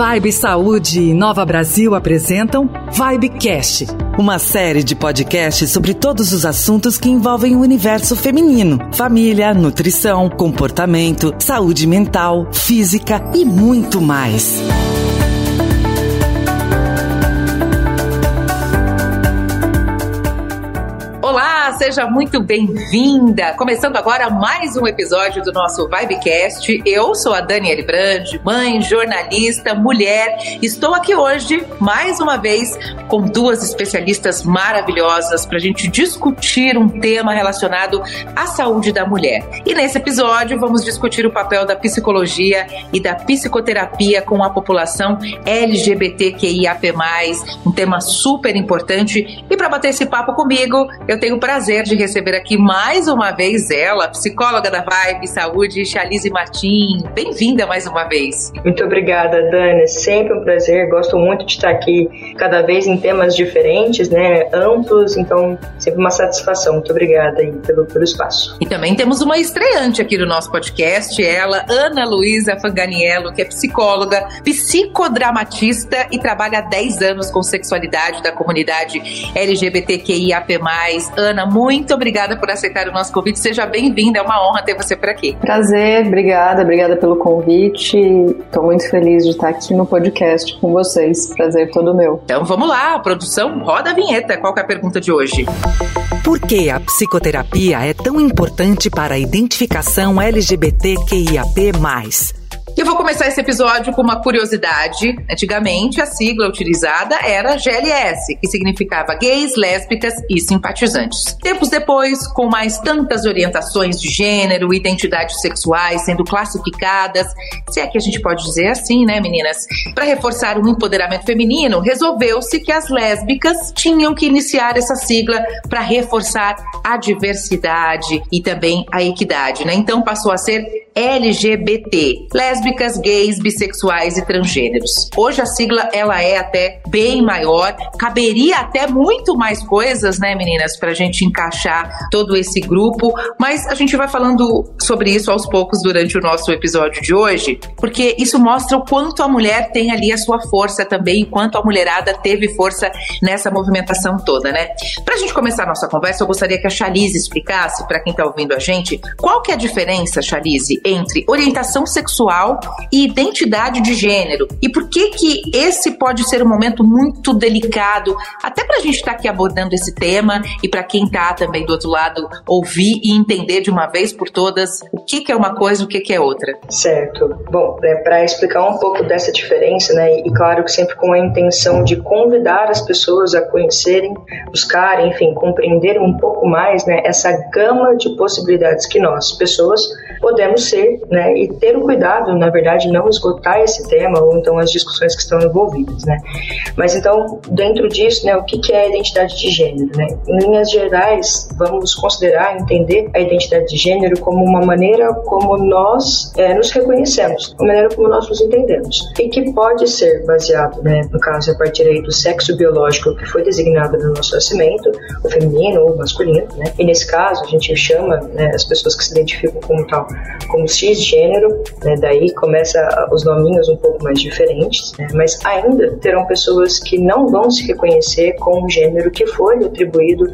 Vibe Saúde e Nova Brasil apresentam Vibecast, uma série de podcasts sobre todos os assuntos que envolvem o universo feminino: família, nutrição, comportamento, saúde mental, física e muito mais. Seja muito bem-vinda. Começando agora mais um episódio do nosso Vibecast. Eu sou a Daniele Brandi, mãe, jornalista, mulher. Estou aqui hoje, mais uma vez, com duas especialistas maravilhosas para a gente discutir um tema relacionado à saúde da mulher. E nesse episódio vamos discutir o papel da psicologia e da psicoterapia com a população LGBTQIAP+, um tema super importante. E para bater esse papo comigo, eu tenho o prazer prazer de receber aqui mais uma vez ela, psicóloga da Vibe Saúde, Chalice Martim. Bem-vinda mais uma vez. Muito obrigada, Dani. Sempre um prazer. Gosto muito de estar aqui cada vez em temas diferentes, né? Amplos, então sempre uma satisfação. Muito obrigada aí pelo, pelo espaço. E também temos uma estreante aqui no nosso podcast, ela, Ana Luísa Fanganiello, que é psicóloga, psicodramatista e trabalha há 10 anos com sexualidade da comunidade LGBTQIAP+. Ana, muito obrigada por aceitar o nosso convite. Seja bem-vinda, é uma honra ter você por aqui. Prazer, obrigada, obrigada pelo convite. Estou muito feliz de estar aqui no podcast com vocês. Prazer todo meu. Então vamos lá, produção, roda a vinheta. Qual é a pergunta de hoje? Por que a psicoterapia é tão importante para a identificação LGBTQIAP+. Eu vou começar esse episódio com uma curiosidade. Antigamente, a sigla utilizada era GLS, que significava gays, lésbicas e simpatizantes. Tempos depois, com mais tantas orientações de gênero, identidades sexuais sendo classificadas, se é que a gente pode dizer assim, né, meninas? Para reforçar o empoderamento feminino, resolveu-se que as lésbicas tinham que iniciar essa sigla para reforçar a diversidade e também a equidade, né? Então passou a ser LGBT, lésbicas, gays, bissexuais e transgêneros. Hoje a sigla ela é até bem maior, caberia até muito mais coisas, né, meninas, pra gente encaixar todo esse grupo, mas a gente vai falando sobre isso aos poucos durante o nosso episódio de hoje, porque isso mostra o quanto a mulher tem ali a sua força também, e quanto a mulherada teve força nessa movimentação toda, né? Pra gente começar a nossa conversa, eu gostaria que a Chalize explicasse para quem tá ouvindo a gente, qual que é a diferença, Chalize, entre orientação sexual e identidade de gênero. E por que que esse pode ser um momento muito delicado, até para a gente estar tá aqui abordando esse tema e para quem está também do outro lado ouvir e entender de uma vez por todas o que, que é uma coisa e o que, que é outra. Certo. Bom, é, para explicar um pouco dessa diferença, né, e claro que sempre com a intenção de convidar as pessoas a conhecerem, buscarem, enfim, compreenderem um pouco mais, né, essa gama de possibilidades que nós, pessoas, podemos ser, né, e ter o cuidado, na verdade, não esgotar esse tema ou então as discussões que estão envolvidas, né. Mas então, dentro disso, né, o que, é a identidade de gênero, né? Em linhas gerais, vamos considerar, entender a identidade de gênero como uma maneira como nós é, nos reconhecemos, uma maneira como nós nos entendemos e que pode ser baseado, né, no caso a partir aí do sexo biológico que foi designado no nosso nascimento, o feminino ou o masculino, né? E nesse caso a gente chama né, as pessoas que se identificam como tal como cisgênero, né, daí começa os nominhos um pouco mais diferentes, né, mas ainda terão pessoas que não vão se reconhecer com um gênero que foi atribuído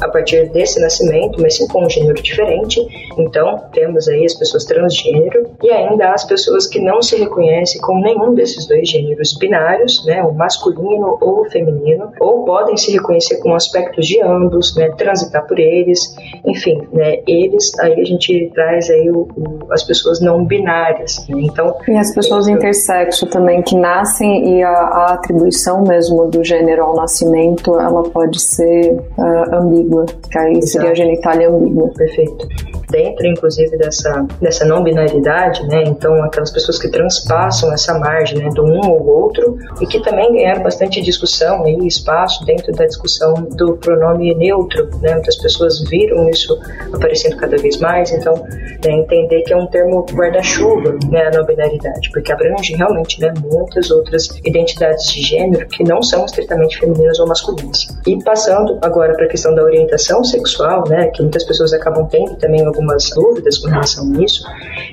a partir desse nascimento, mas sim com um gênero diferente. Então, temos aí as pessoas transgênero e ainda as pessoas que não se reconhecem com nenhum desses dois gêneros binários, né, o masculino ou o feminino, ou podem se reconhecer com aspectos de ambos, né, transitar por eles, enfim, né, eles, aí a gente traz aí o, o, as pessoas não binárias. Né? Então, e as pessoas intersexo também que nascem e a, a, atribuição mesmo do gênero ao nascimento ela pode ser uh, ambígua, que aí Exato. seria a genitália ambígua. Perfeito dentro, inclusive, dessa, dessa não binaridade, né? Então, aquelas pessoas que transpassam essa margem, né, do um ou outro, e que também ganharam bastante discussão e espaço dentro da discussão do pronome neutro, né? Muitas pessoas viram isso aparecendo cada vez mais, então, né, entender que é um termo guarda-chuva, né, a não binaridade, porque abrange realmente, né, muitas outras identidades de gênero que não são estritamente femininas ou masculinas. E passando agora para a questão da orientação sexual, né, que muitas pessoas acabam tendo também alguma algumas dúvidas com relação a isso,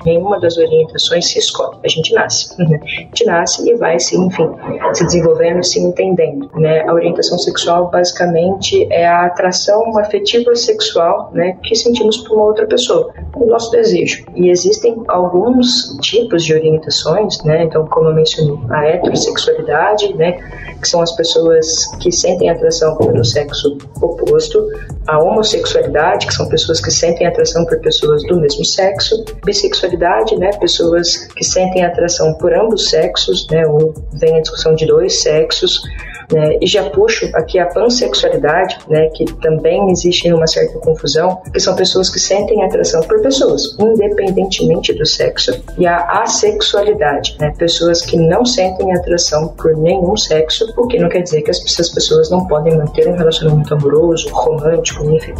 nenhuma das orientações se escolhe. A gente nasce. Né? A gente nasce e vai se, enfim, se desenvolvendo, se entendendo. Né? A orientação sexual basicamente é a atração afetiva sexual né, que sentimos por uma outra pessoa, o nosso desejo. E existem alguns tipos de orientações, né? Então, como eu mencionei, a heterossexualidade, né? Que são as pessoas que sentem atração pelo sexo oposto, a homossexualidade, que são pessoas que sentem atração por pessoas do mesmo sexo, bissexualidade, né? Pessoas que sentem atração por ambos sexos, né? Ou vem a discussão de dois sexos. Né? E já puxo aqui a pansexualidade, né, que também existe uma certa confusão, que são pessoas que sentem atração por pessoas, independentemente do sexo, e a assexualidade, né, pessoas que não sentem atração por nenhum sexo, o que não quer dizer que essas pessoas não podem manter um relacionamento amoroso, romântico, enfim.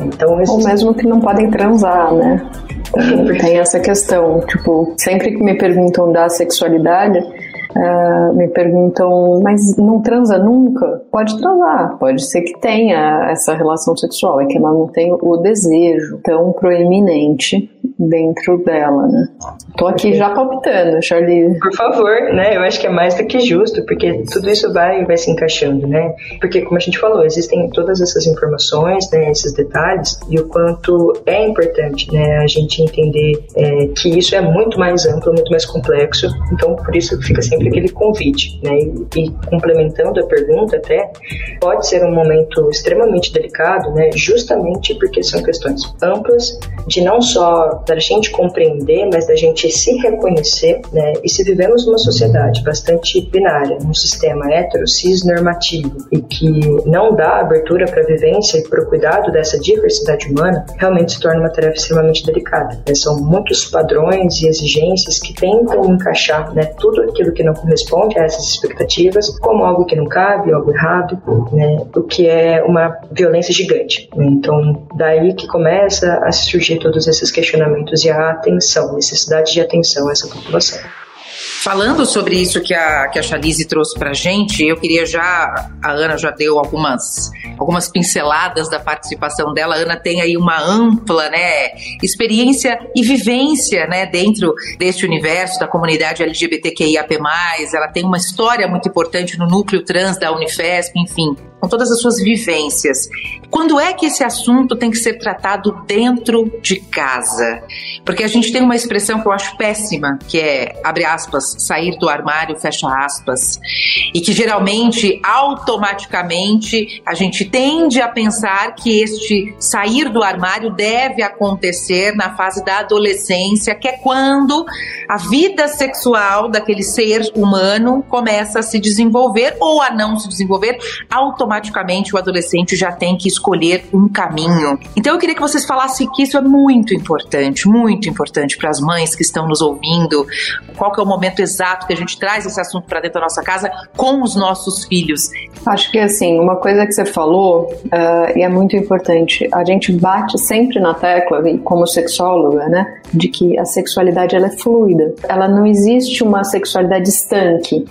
Então, Ou mesmo que não podem transar, né? Tem essa questão, tipo, sempre que me perguntam da sexualidade, Uh, me perguntam, mas não transa nunca? Pode transar, pode ser que tenha essa relação sexual, é que ela não tem o desejo tão proeminente dentro dela, né? Tô aqui já palpitando, Charlie. Por favor, né? Eu acho que é mais do que justo, porque tudo isso vai vai se encaixando, né? Porque como a gente falou, existem todas essas informações, né? Esses detalhes e o quanto é importante, né? A gente entender é, que isso é muito mais amplo, muito mais complexo. Então, por isso fica sempre aquele convite, né? E, e complementando a pergunta até, pode ser um momento extremamente delicado, né? Justamente porque são questões amplas de não só da gente compreender, mas da gente se reconhecer, né? E se vivemos numa sociedade bastante binária, um sistema hetero, cis normativo e que não dá abertura para a vivência e para o cuidado dessa diversidade humana, realmente se torna uma tarefa extremamente delicada. Né? São muitos padrões e exigências que tentam encaixar, né, tudo aquilo que não corresponde a essas expectativas como algo que não cabe, algo errado, né? O que é uma violência gigante. Né? Então, daí que começa a surgir todos esses questionamentos e a atenção, necessidade de atenção a essa população. Falando sobre isso que a, que a Chalize trouxe para gente, eu queria já. A Ana já deu algumas, algumas pinceladas da participação dela. A Ana tem aí uma ampla né, experiência e vivência né, dentro deste universo da comunidade LGBTQIAP. Ela tem uma história muito importante no núcleo trans da Unifesp, enfim com todas as suas vivências. Quando é que esse assunto tem que ser tratado dentro de casa? Porque a gente tem uma expressão que eu acho péssima, que é, abre aspas, sair do armário, fecha aspas, e que geralmente, automaticamente, a gente tende a pensar que este sair do armário deve acontecer na fase da adolescência, que é quando a vida sexual daquele ser humano começa a se desenvolver ou a não se desenvolver automaticamente automaticamente o adolescente já tem que escolher um caminho. Então eu queria que vocês falassem que isso é muito importante, muito importante para as mães que estão nos ouvindo. Qual que é o momento exato que a gente traz esse assunto para dentro da nossa casa com os nossos filhos? Acho que assim, uma coisa que você falou uh, e é muito importante, a gente bate sempre na tecla, como sexóloga, né, de que a sexualidade ela é fluida. Ela não existe uma sexualidade estanque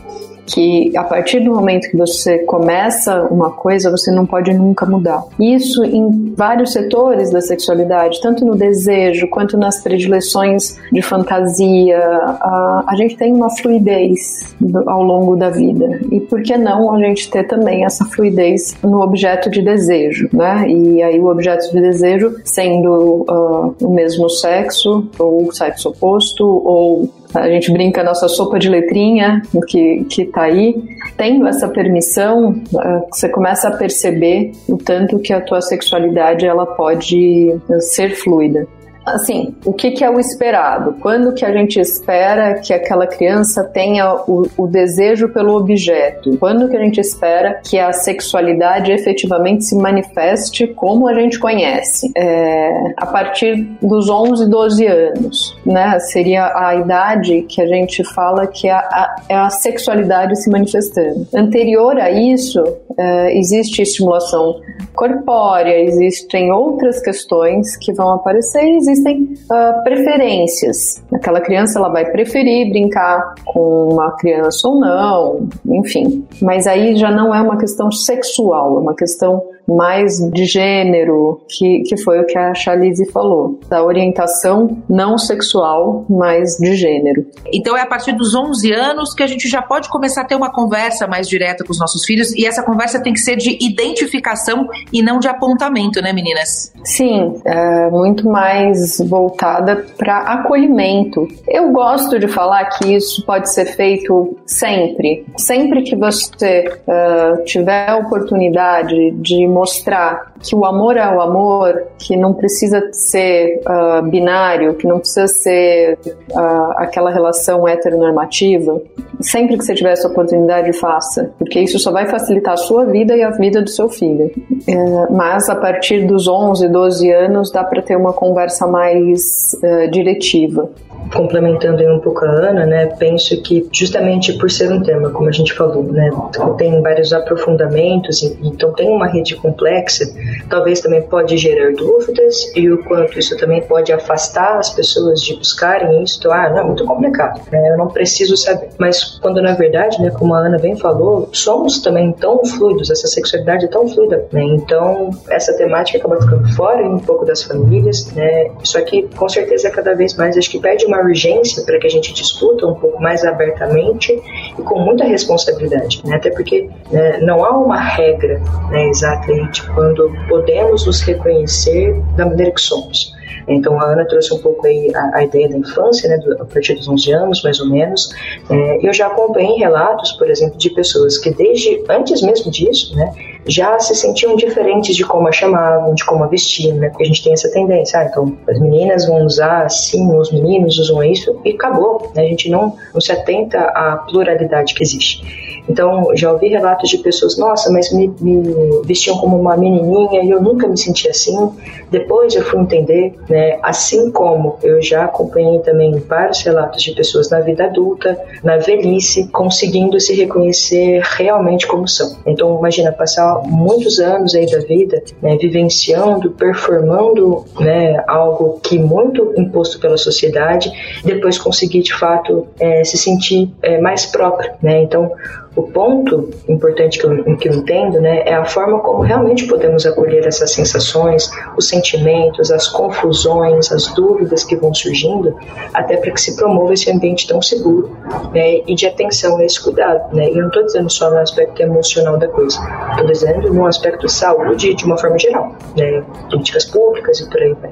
que a partir do momento que você começa uma coisa, você não pode nunca mudar. Isso em vários setores da sexualidade, tanto no desejo quanto nas predileções de fantasia. A, a gente tem uma fluidez do, ao longo da vida. E por que não a gente ter também essa fluidez no objeto de desejo, né? E aí o objeto de desejo sendo uh, o mesmo sexo, ou o sexo oposto, ou a gente brinca nossa sopa de letrinha que, que tá aí. Tendo essa permissão, ah, você começa a perceber o tanto que a tua sexualidade ela pode ser fluida assim, o que, que, é o esperado? Quando que a gente espera que aquela criança tenha o, o, desejo pelo objeto? Quando que a gente espera que a sexualidade efetivamente se manifeste como a gente conhece? É, a partir dos 11, 12 anos, né? Seria a idade que a gente fala que é a, é a sexualidade se manifestando. Anterior a isso, é, existe estimulação corpórea, existem outras questões que vão aparecer e existem uh, preferências. Aquela criança ela vai preferir brincar com uma criança ou não, enfim. Mas aí já não é uma questão sexual, é uma questão mais de gênero, que, que foi o que a Chalice falou, da orientação não sexual, mas de gênero. Então é a partir dos 11 anos que a gente já pode começar a ter uma conversa mais direta com os nossos filhos e essa conversa tem que ser de identificação e não de apontamento, né, meninas? Sim, é muito mais voltada para acolhimento. Eu gosto de falar que isso pode ser feito sempre. Sempre que você uh, tiver a oportunidade de mostrar que o amor é o amor, que não precisa ser uh, binário, que não precisa ser uh, aquela relação heteronormativa, sempre que você tiver essa oportunidade, faça, porque isso só vai facilitar a sua vida e a vida do seu filho. Uh, mas a partir dos 11, 12 anos, dá para ter uma conversa mais uh, diretiva complementando um pouco a Ana, né, penso que justamente por ser um tema, como a gente falou, né, tem vários aprofundamentos, então tem uma rede complexa, talvez também pode gerar dúvidas e o quanto isso também pode afastar as pessoas de buscarem isso, então, ah, não, é muito complicado, né, eu não preciso saber. Mas quando na verdade, né, como a Ana bem falou, somos também tão fluidos, essa sexualidade é tão fluida, né, então essa temática acaba ficando fora um pouco das famílias, né, isso aqui com certeza cada vez mais acho que pede uma uma urgência para que a gente discuta um pouco mais abertamente e com muita responsabilidade, né? até porque né, não há uma regra né, exata de quando podemos nos reconhecer da maneira que somos. Então a Ana trouxe um pouco aí a, a ideia da infância, né, do, a partir dos 11 anos, mais ou menos. É, eu já acompanhei relatos, por exemplo, de pessoas que desde antes mesmo disso, né, já se sentiam diferentes de como a chamavam, de como a vestiam, né? Porque a gente tem essa tendência, ah, então as meninas vão usar assim, os meninos usam isso e acabou, né? A gente não, não se atenta à pluralidade que existe. Então, já ouvi relatos de pessoas, nossa, mas me, me, vestiam como uma menininha e eu nunca me senti assim. Depois eu fui entender, né, assim como eu já acompanhei também vários relatos de pessoas na vida adulta, na velhice, conseguindo se reconhecer realmente como são. Então, imagina, passar muitos anos aí da vida, né, vivenciando, performando, né, algo que muito imposto pela sociedade, depois conseguir de fato é, se sentir é, mais próprio, né? Então, o ponto importante que eu, que eu entendo né, é a forma como realmente podemos acolher essas sensações, os sentimentos, as confusões, as dúvidas que vão surgindo, até para que se promova esse ambiente tão seguro né, e de atenção a esse cuidado. Né? E eu não estou dizendo só no aspecto emocional da coisa, estou dizendo no aspecto de saúde de uma forma geral, né, políticas públicas e por aí vai.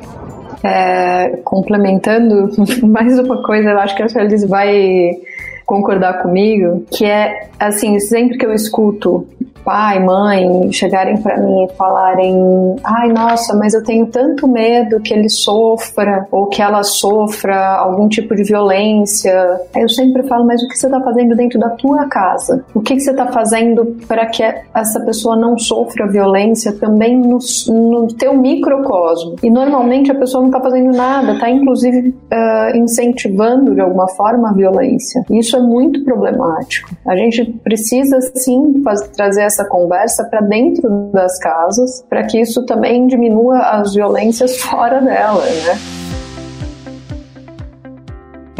É, complementando mais uma coisa, eu acho que a Feliz vai concordar comigo, que é assim, sempre que eu escuto pai, mãe chegarem para mim e falarem: ai, nossa, mas eu tenho tanto medo que ele sofra ou que ela sofra algum tipo de violência. Eu sempre falo: mas o que você está fazendo dentro da tua casa? O que, você está fazendo para que essa pessoa não sofra violência também no, no teu microcosmo? E normalmente a pessoa não está fazendo nada, está inclusive uh, incentivando de alguma forma a violência. Isso é muito problemático. A gente precisa sim fazer, trazer essa conversa para dentro das casas, para que isso também diminua as violências fora dela, né?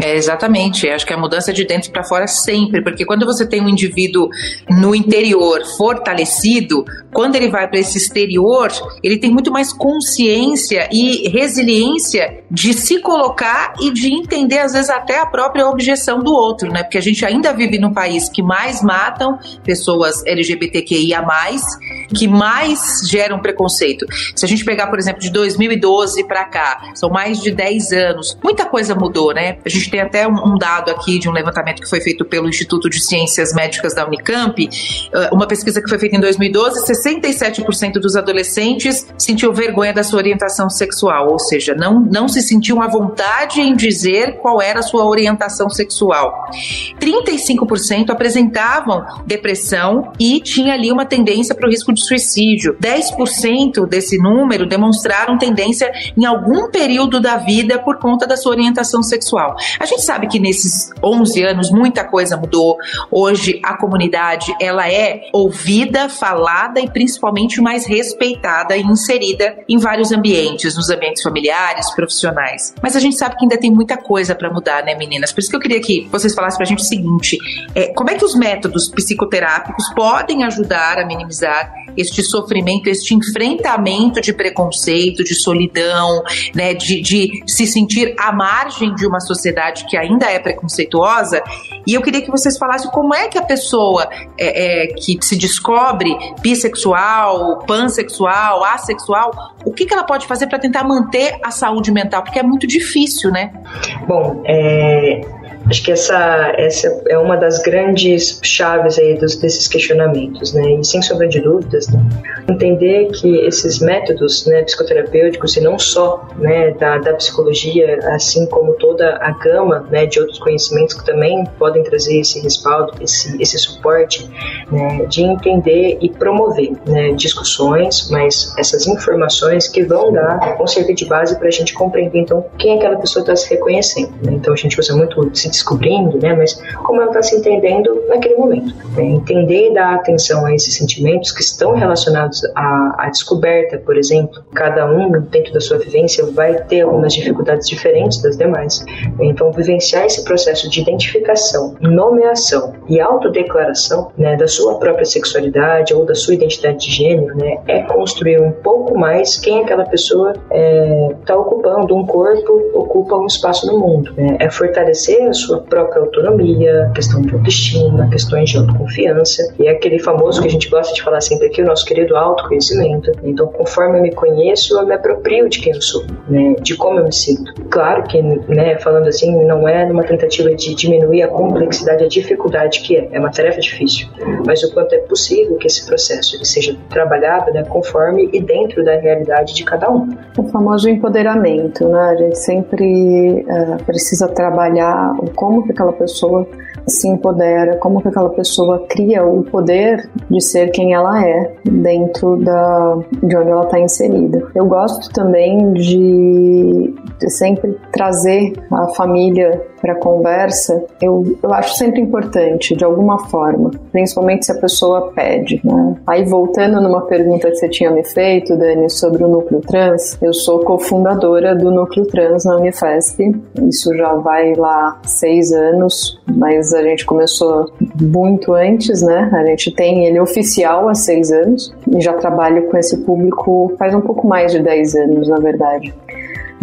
É, exatamente. Acho que a mudança de dentro para fora sempre, porque quando você tem um indivíduo no interior fortalecido, quando ele vai para esse exterior, ele tem muito mais consciência e resiliência de se colocar e de entender, às vezes, até a própria objeção do outro, né? Porque a gente ainda vive num país que mais matam pessoas LGBTQIA, que mais geram preconceito. Se a gente pegar, por exemplo, de 2012 para cá, são mais de 10 anos, muita coisa mudou, né? A gente tem até um dado aqui de um levantamento que foi feito pelo Instituto de Ciências Médicas da Unicamp, eh, uma pesquisa que foi feita em 2012, 67% dos adolescentes sentiu vergonha da sua orientação sexual, ou seja, não, não se sentiam à vontade em dizer qual era a sua orientação sexual. 35% apresentavam depressão e tinha ali uma tendência para o risco de suicídio. 10% desse número demonstraram tendência em algum período da vida por conta da sua orientação sexual. A gente sabe que nesses 11 anos muita coisa mudou. Hoje a comunidade ela é ouvida, falada e principalmente mais respeitada e inserida em vários ambientes, nos ambientes familiares, profissionais. Mas a gente sabe que ainda tem muita coisa para mudar, né, meninas? Por isso que eu queria que vocês falassem pra gente o seguinte: é, como é que os métodos psicoterápicos podem ajudar a minimizar este sofrimento, este enfrentamento de preconceito, de solidão, né, de, de se sentir à margem de uma sociedade que ainda é preconceituosa. E eu queria que vocês falassem como é que a pessoa é, é, que se descobre bissexual, pansexual, assexual, o que, que ela pode fazer para tentar manter a saúde mental? Porque é muito difícil, né? Bom, é, Acho que essa, essa é uma das grandes chaves aí dos, desses questionamentos, né? E sem sombra de dúvidas, né? entender que esses métodos né, psicoterapêuticos, e não só né, da, da psicologia, assim como toda a gama né, de outros conhecimentos que também podem trazer esse respaldo, esse, esse suporte, né, de entender e promover né, discussões, mas essas informações que vão dar, vão servir de base para a gente compreender, então, quem aquela pessoa está se reconhecendo. Né? Então, a gente usa muito se descobrindo, né? Mas como ela está se entendendo naquele momento. Né? Entender e dar atenção a esses sentimentos que estão relacionados à, à descoberta, por exemplo. Cada um, dentro da sua vivência, vai ter algumas dificuldades diferentes das demais. Então, vivenciar esse processo de identificação, nomeação e autodeclaração né, da sua própria sexualidade ou da sua identidade de gênero, né, é construir um pouco mais quem aquela pessoa está é, tá ocupando, um corpo ocupa um espaço no mundo. Né? É fortalecer a sua própria autonomia, questão de autoestima, questões de autoconfiança, e é aquele famoso que a gente gosta de falar sempre aqui, o nosso querido autoconhecimento. Então, conforme eu me conheço, eu me aproprio de quem eu sou, né, de como eu me sinto. Claro que, né, falando assim, não é numa tentativa de diminuir a complexidade, a dificuldade que é, é uma tarefa difícil, mas o quanto é possível que esse processo ele seja trabalhado, né, conforme e dentro da realidade de cada um. O famoso empoderamento, né? A gente sempre uh, precisa trabalhar como que aquela pessoa se empodera, como que aquela pessoa cria o poder de ser quem ela é dentro da, de onde ela está inserida. Eu gosto também de, de sempre trazer a família para conversa, eu, eu acho sempre importante, de alguma forma, principalmente se a pessoa pede. Né? Aí, voltando numa pergunta que você tinha me feito, Dani, sobre o núcleo trans, eu sou cofundadora do núcleo trans na Unifesp. Isso já vai lá seis anos, mas a gente começou muito antes, né? A gente tem ele oficial há seis anos e já trabalho com esse público faz um pouco mais de dez anos, na verdade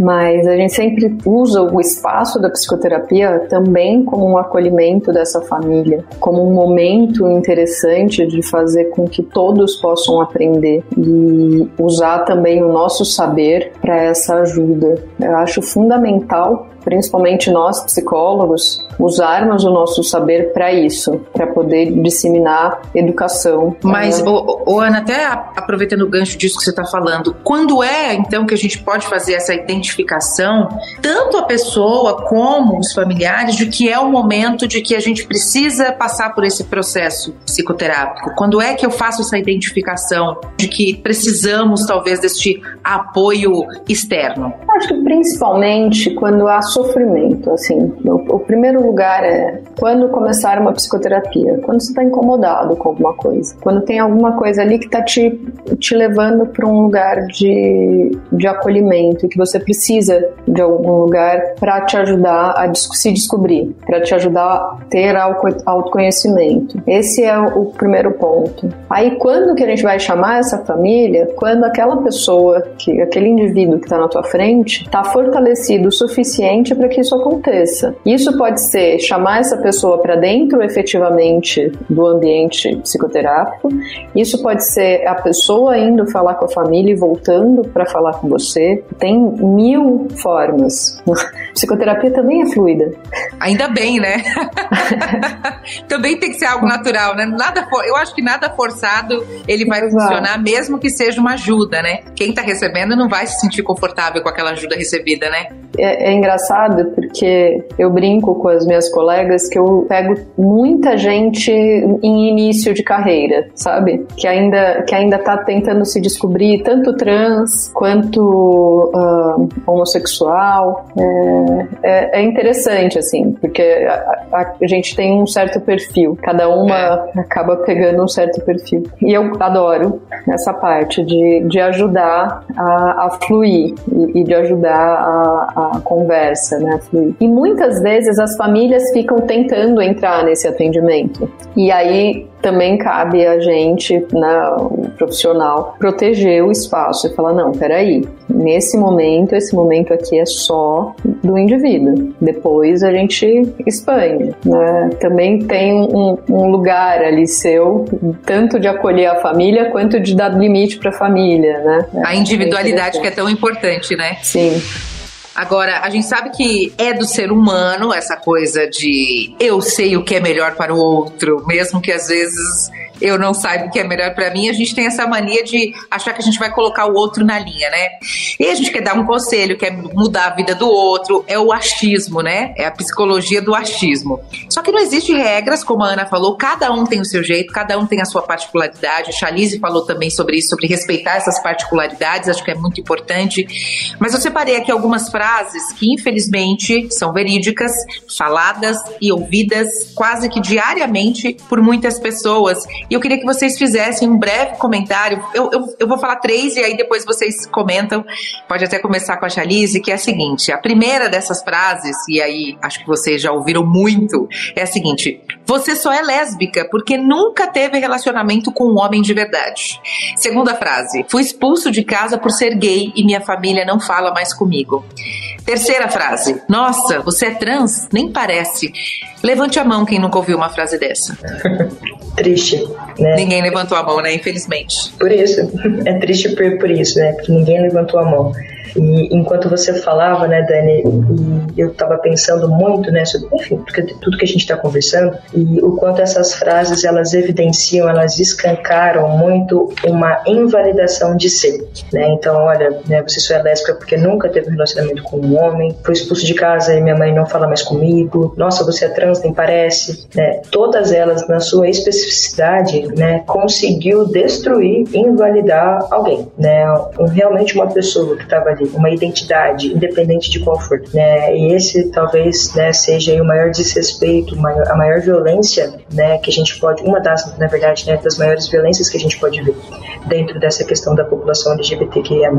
mas a gente sempre usa o espaço da psicoterapia também como um acolhimento dessa família, como um momento interessante de fazer com que todos possam aprender e usar também o nosso saber para essa ajuda. Eu acho fundamental principalmente nós psicólogos, usarmos o nosso saber para isso, para poder disseminar educação. Mas, o, o, Ana, até aproveitando o gancho disso que você está falando, quando é então que a gente pode fazer essa identificação, tanto a pessoa como os familiares, de que é o momento de que a gente precisa passar por esse processo psicoterápico? Quando é que eu faço essa identificação de que precisamos talvez deste apoio externo? Acho que principalmente quando há sofrimento, assim. O, o, primeiro lugar é quando começar uma psicoterapia, quando você está incomodado com alguma coisa, quando tem alguma coisa ali que está te, te levando para um lugar de, de acolhimento, que você precisa de algum lugar para te ajudar a se descobrir, para te ajudar a ter autoconhecimento. Esse é o primeiro ponto. Aí quando que a gente vai chamar essa família? Quando aquela pessoa, que aquele indivíduo que está na tua frente, está fortalecido o suficiente para que isso aconteça. Isso pode ser chamar essa pessoa para dentro efetivamente do ambiente psicoterápico, isso pode ser a pessoa indo falar com a família e voltando para falar com você. Tem mil formas. Psicoterapia também é fluida. Ainda bem, né? também tem que ser algo natural, né? Nada for, eu acho que nada forçado ele vai Exato. funcionar, mesmo que seja uma ajuda, né? Quem está recebendo não vai se sentir confortável com aquela ajuda recebida, né? É, é engraçado porque eu brinco com as minhas colegas que eu pego muita gente em início de carreira, sabe? Que ainda, que ainda tá tentando se descobrir, tanto trans quanto uh, homossexual. É, é, é, interessante, assim, porque a, a, a, gente tem um certo perfil, cada uma acaba pegando um certo perfil. E eu adoro essa parte de, de ajudar a, a fluir e, e de ajudar a, a conversa, né, fluir. E muitas vezes as famílias ficam tentando entrar nesse atendimento. E aí também cabe a gente, né, o profissional, proteger o espaço e falar, não, peraí, nesse momento, esse momento aqui é só do indivíduo. Depois a gente expande. Né? Também tem um, um lugar ali seu, tanto de acolher a família quanto de dar limite para a família, né? A individualidade que é tão importante, né? Sim. Agora, a gente sabe que é do ser humano essa coisa de eu sei o que é melhor para o outro, mesmo que às vezes eu não saiba o que é melhor para mim, a gente tem essa mania de achar que a gente vai colocar o outro na linha, né? E a gente quer dar um conselho, quer mudar a vida do outro, é o achismo, né? É a psicologia do achismo. Só que não existe regras, como a Ana falou, cada um tem o seu jeito, cada um tem a sua particularidade. A Chalice falou também sobre isso, sobre respeitar essas particularidades, acho que é muito importante. Mas eu separei aqui algumas frases que, infelizmente, são verídicas, faladas e ouvidas quase que diariamente por muitas pessoas e eu queria que vocês fizessem um breve comentário. Eu, eu, eu vou falar três e aí depois vocês comentam. Pode até começar com a Chalice, que é a seguinte: a primeira dessas frases, e aí acho que vocês já ouviram muito, é a seguinte: você só é lésbica porque nunca teve relacionamento com um homem de verdade. Segunda frase: fui expulso de casa por ser gay e minha família não fala mais comigo. Terceira frase: Nossa, você é trans? Nem parece. Levante a mão quem nunca ouviu uma frase dessa. Triste, né? Ninguém levantou a mão, né? Infelizmente. Por isso, é triste por, por isso, né? Porque ninguém levantou a mão. E enquanto você falava, né, Dani, e eu estava pensando muito, né, sobre, enfim, tudo que a gente está conversando, e o quanto essas frases elas evidenciam, elas escancaram muito uma invalidação de ser, né? Então, olha, né, você só é lésbica porque nunca teve um relacionamento com um homem, foi expulso de casa e minha mãe não fala mais comigo. Nossa, você é trans, nem parece, né? Todas elas na sua especificidade, né, conseguiu destruir, invalidar alguém, né? Um, realmente uma pessoa que estava ali uma identidade, independente de qual for. Né? E esse talvez né, seja o maior desrespeito, a maior violência né, que a gente pode, uma das, na verdade, né, das maiores violências que a gente pode ver dentro dessa questão da população LGBTQIA+.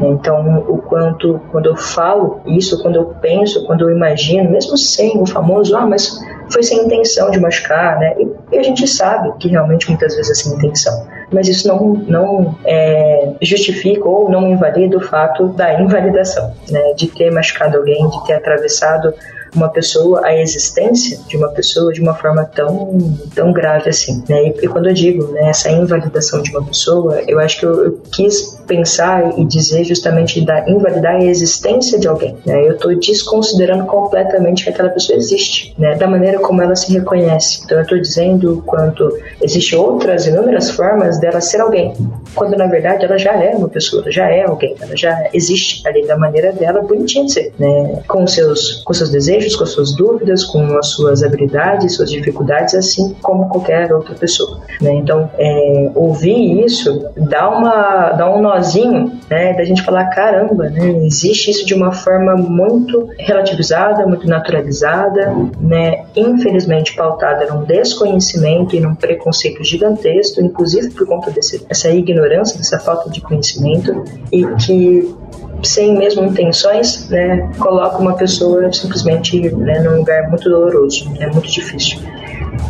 Então, o quanto, quando eu falo isso, quando eu penso, quando eu imagino, mesmo sem o famoso, ah, mas foi sem intenção de machucar, né? E, a gente sabe que realmente muitas vezes é sem intenção. Mas isso não, não é, justifica ou não invalida o fato da invalidação, né? De ter machucado alguém, de ter atravessado uma pessoa, a existência de uma pessoa de uma forma tão, tão grave assim, né? E, e quando eu digo né, essa invalidação de uma pessoa, eu acho que eu, eu quis pensar e dizer justamente da invalidar a existência de alguém, né? Eu estou desconsiderando completamente que aquela pessoa existe, né? Da maneira como ela se reconhece. Então eu estou dizendo quanto existem outras inúmeras formas dela ser alguém, quando na verdade ela já é uma pessoa, ela já é alguém, ela já existe ali da maneira dela bonitinha de ser, né? Com seus com seus desejos com as suas dúvidas, com as suas habilidades, suas dificuldades, assim como qualquer outra pessoa. Né? Então, é, ouvir isso dá, uma, dá um nozinho né, da gente falar: caramba, né, existe isso de uma forma muito relativizada, muito naturalizada, né, infelizmente pautada num desconhecimento e num preconceito gigantesco, inclusive por conta dessa ignorância, dessa falta de conhecimento, e que sem mesmo intenções, né, coloca uma pessoa simplesmente né, num lugar muito doloroso, é muito difícil.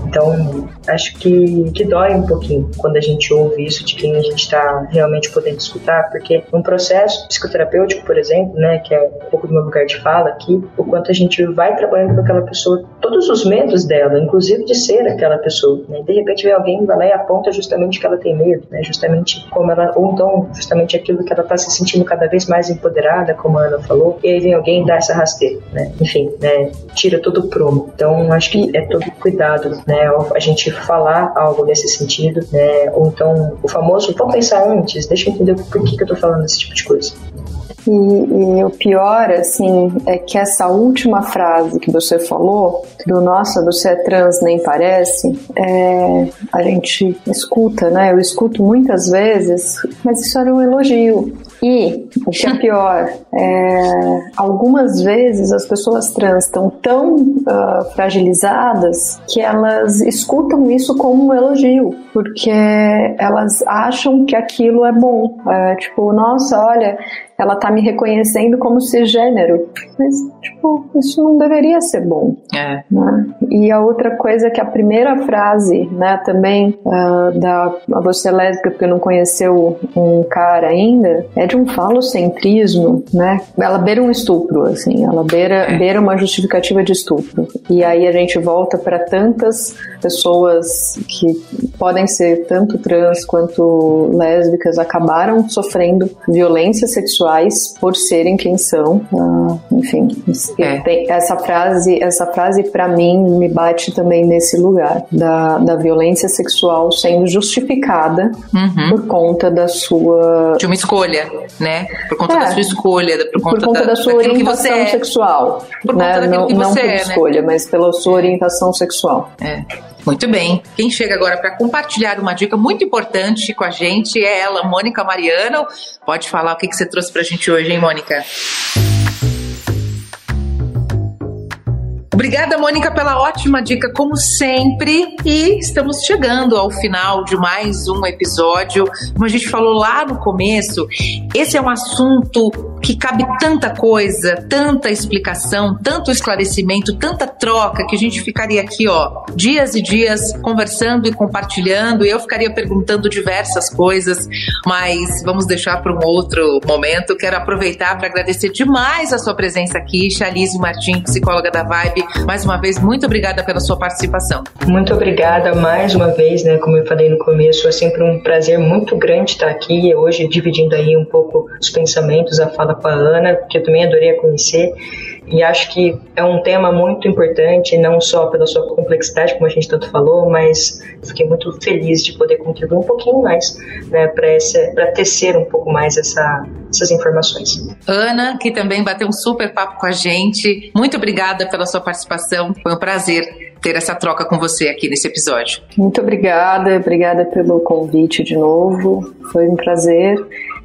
Então, acho que, que dói um pouquinho quando a gente ouve isso de quem a gente está realmente podendo escutar, porque um processo psicoterapêutico, por exemplo, né, que é um pouco do meu lugar de fala aqui, o quanto a gente vai trabalhando com aquela pessoa, todos os medos dela, inclusive de ser aquela pessoa, né, de repente vem alguém vai lá e aponta justamente que ela tem medo, né, justamente como ela, ou então justamente aquilo que ela está se sentindo cada vez mais empoderada, como a Ana falou, e aí vem alguém e dá essa rasteira, né, enfim, né, tira todo o prumo. Então, acho que é todo cuidado, né, a gente falar algo nesse sentido, né? Ou então o famoso, vou pensar antes, deixa eu entender por que, que eu tô falando esse tipo de coisa. E, e, o pior, assim, é que essa última frase que você falou, do nossa, você é trans, nem parece, é, a gente escuta, né? Eu escuto muitas vezes, mas isso era um elogio. E o que é pior, é, algumas vezes as pessoas trans estão tão uh, fragilizadas que elas escutam isso como um elogio, porque elas acham que aquilo é bom. É, tipo, nossa, olha, ela tá me reconhecendo como cisgênero. Mas, tipo, isso não deveria ser bom. É. Né? E a outra coisa é que a primeira frase, né, também uh, da a você lésbica porque não conheceu um cara ainda, é de um falocentrismo, né? Ela beira um estupro, assim, ela beira, é. beira uma justificativa de estupro. E aí a gente volta para tantas pessoas que podem ser tanto trans quanto lésbicas acabaram sofrendo violência sexual sexuais por serem quem são. Uh, enfim, é. tem, essa frase, essa frase para mim me bate também nesse lugar da, da violência sexual sendo justificada uhum. por conta da sua de uma escolha, né? Por conta é. da sua escolha, por conta, por conta da, da, sua orientação é. sexual, por né? não, que não por é, escolha, né? mas pela sua orientação sexual. É. Muito bem. Quem chega agora para compartilhar uma dica muito importante com a gente é ela, Mônica Mariano. Pode falar o que, que você trouxe para a gente hoje, hein, Mônica? Obrigada, Mônica, pela ótima dica, como sempre. E estamos chegando ao final de mais um episódio. Como a gente falou lá no começo, esse é um assunto que cabe tanta coisa, tanta explicação, tanto esclarecimento, tanta troca, que a gente ficaria aqui, ó, dias e dias conversando e compartilhando. E eu ficaria perguntando diversas coisas, mas vamos deixar para um outro momento. Quero aproveitar para agradecer demais a sua presença aqui, Chalise Martins, psicóloga da Vibe mais uma vez, muito obrigada pela sua participação. Muito obrigada mais uma vez, né? Como eu falei no começo, é sempre um prazer muito grande estar aqui hoje dividindo aí um pouco os pensamentos, a fala com a Ana, que eu também adorei conhecer. E acho que é um tema muito importante, não só pela sua complexidade, como a gente tanto falou, mas fiquei muito feliz de poder contribuir um pouquinho mais né, para tecer um pouco mais essa, essas informações. Ana, que também bateu um super papo com a gente, muito obrigada pela sua participação, foi um prazer ter essa troca com você aqui nesse episódio. Muito obrigada, obrigada pelo convite de novo, foi um prazer.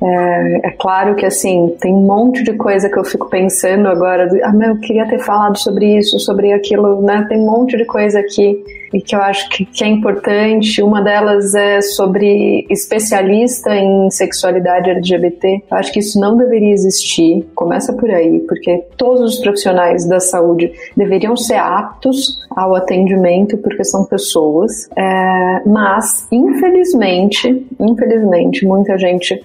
É, é, claro que assim, tem um monte de coisa que eu fico pensando agora, ah, meu, eu queria ter falado sobre isso, sobre aquilo, né? Tem um monte de coisa aqui e que eu acho que, que, é importante. Uma delas é sobre especialista em sexualidade LGBT. Eu acho que isso não deveria existir. Começa por aí, porque todos os profissionais da saúde deveriam ser aptos ao atendimento, porque são pessoas. É, mas, infelizmente, infelizmente, muita gente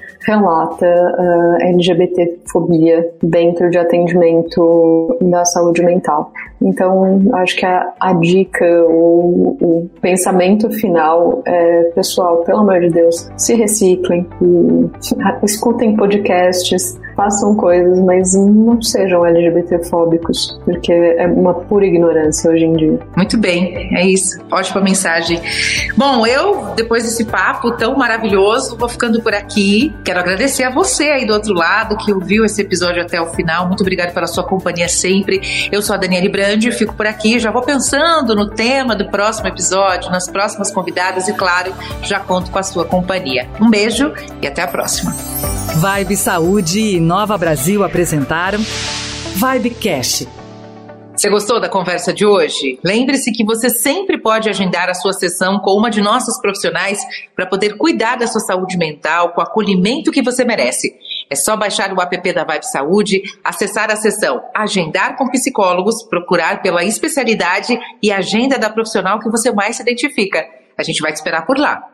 relata uh, é, LGBTfobia dentro de atendimento da saúde mental. Então, acho que a, a dica, o, o, pensamento final é, pessoal, pelo amor de Deus, se reciclem e escutem podcasts, façam coisas, mas não sejam LGBTfóbicos, porque é uma pura ignorância hoje em dia. Muito bem, é isso. Ótima mensagem. Bom, eu, depois desse papo tão maravilhoso, vou ficando por aqui. Quero agradecer a você aí do outro lado que ouviu esse episódio até o final. Muito obrigada pela sua companhia sempre. Eu sou a Daniele Brandi, fico por aqui, já vou pensando no tema do próximo episódio, nas próximas convidadas e, claro, já conto com a sua companhia. Um beijo e até a próxima. Vibe Saúde e Nova Brasil apresentaram Vibe Cash. Você gostou da conversa de hoje? Lembre-se que você sempre pode agendar a sua sessão com uma de nossas profissionais para poder cuidar da sua saúde mental com o acolhimento que você merece. É só baixar o app da Vibe Saúde, acessar a seção Agendar com Psicólogos, procurar pela especialidade e agenda da profissional que você mais se identifica. A gente vai te esperar por lá.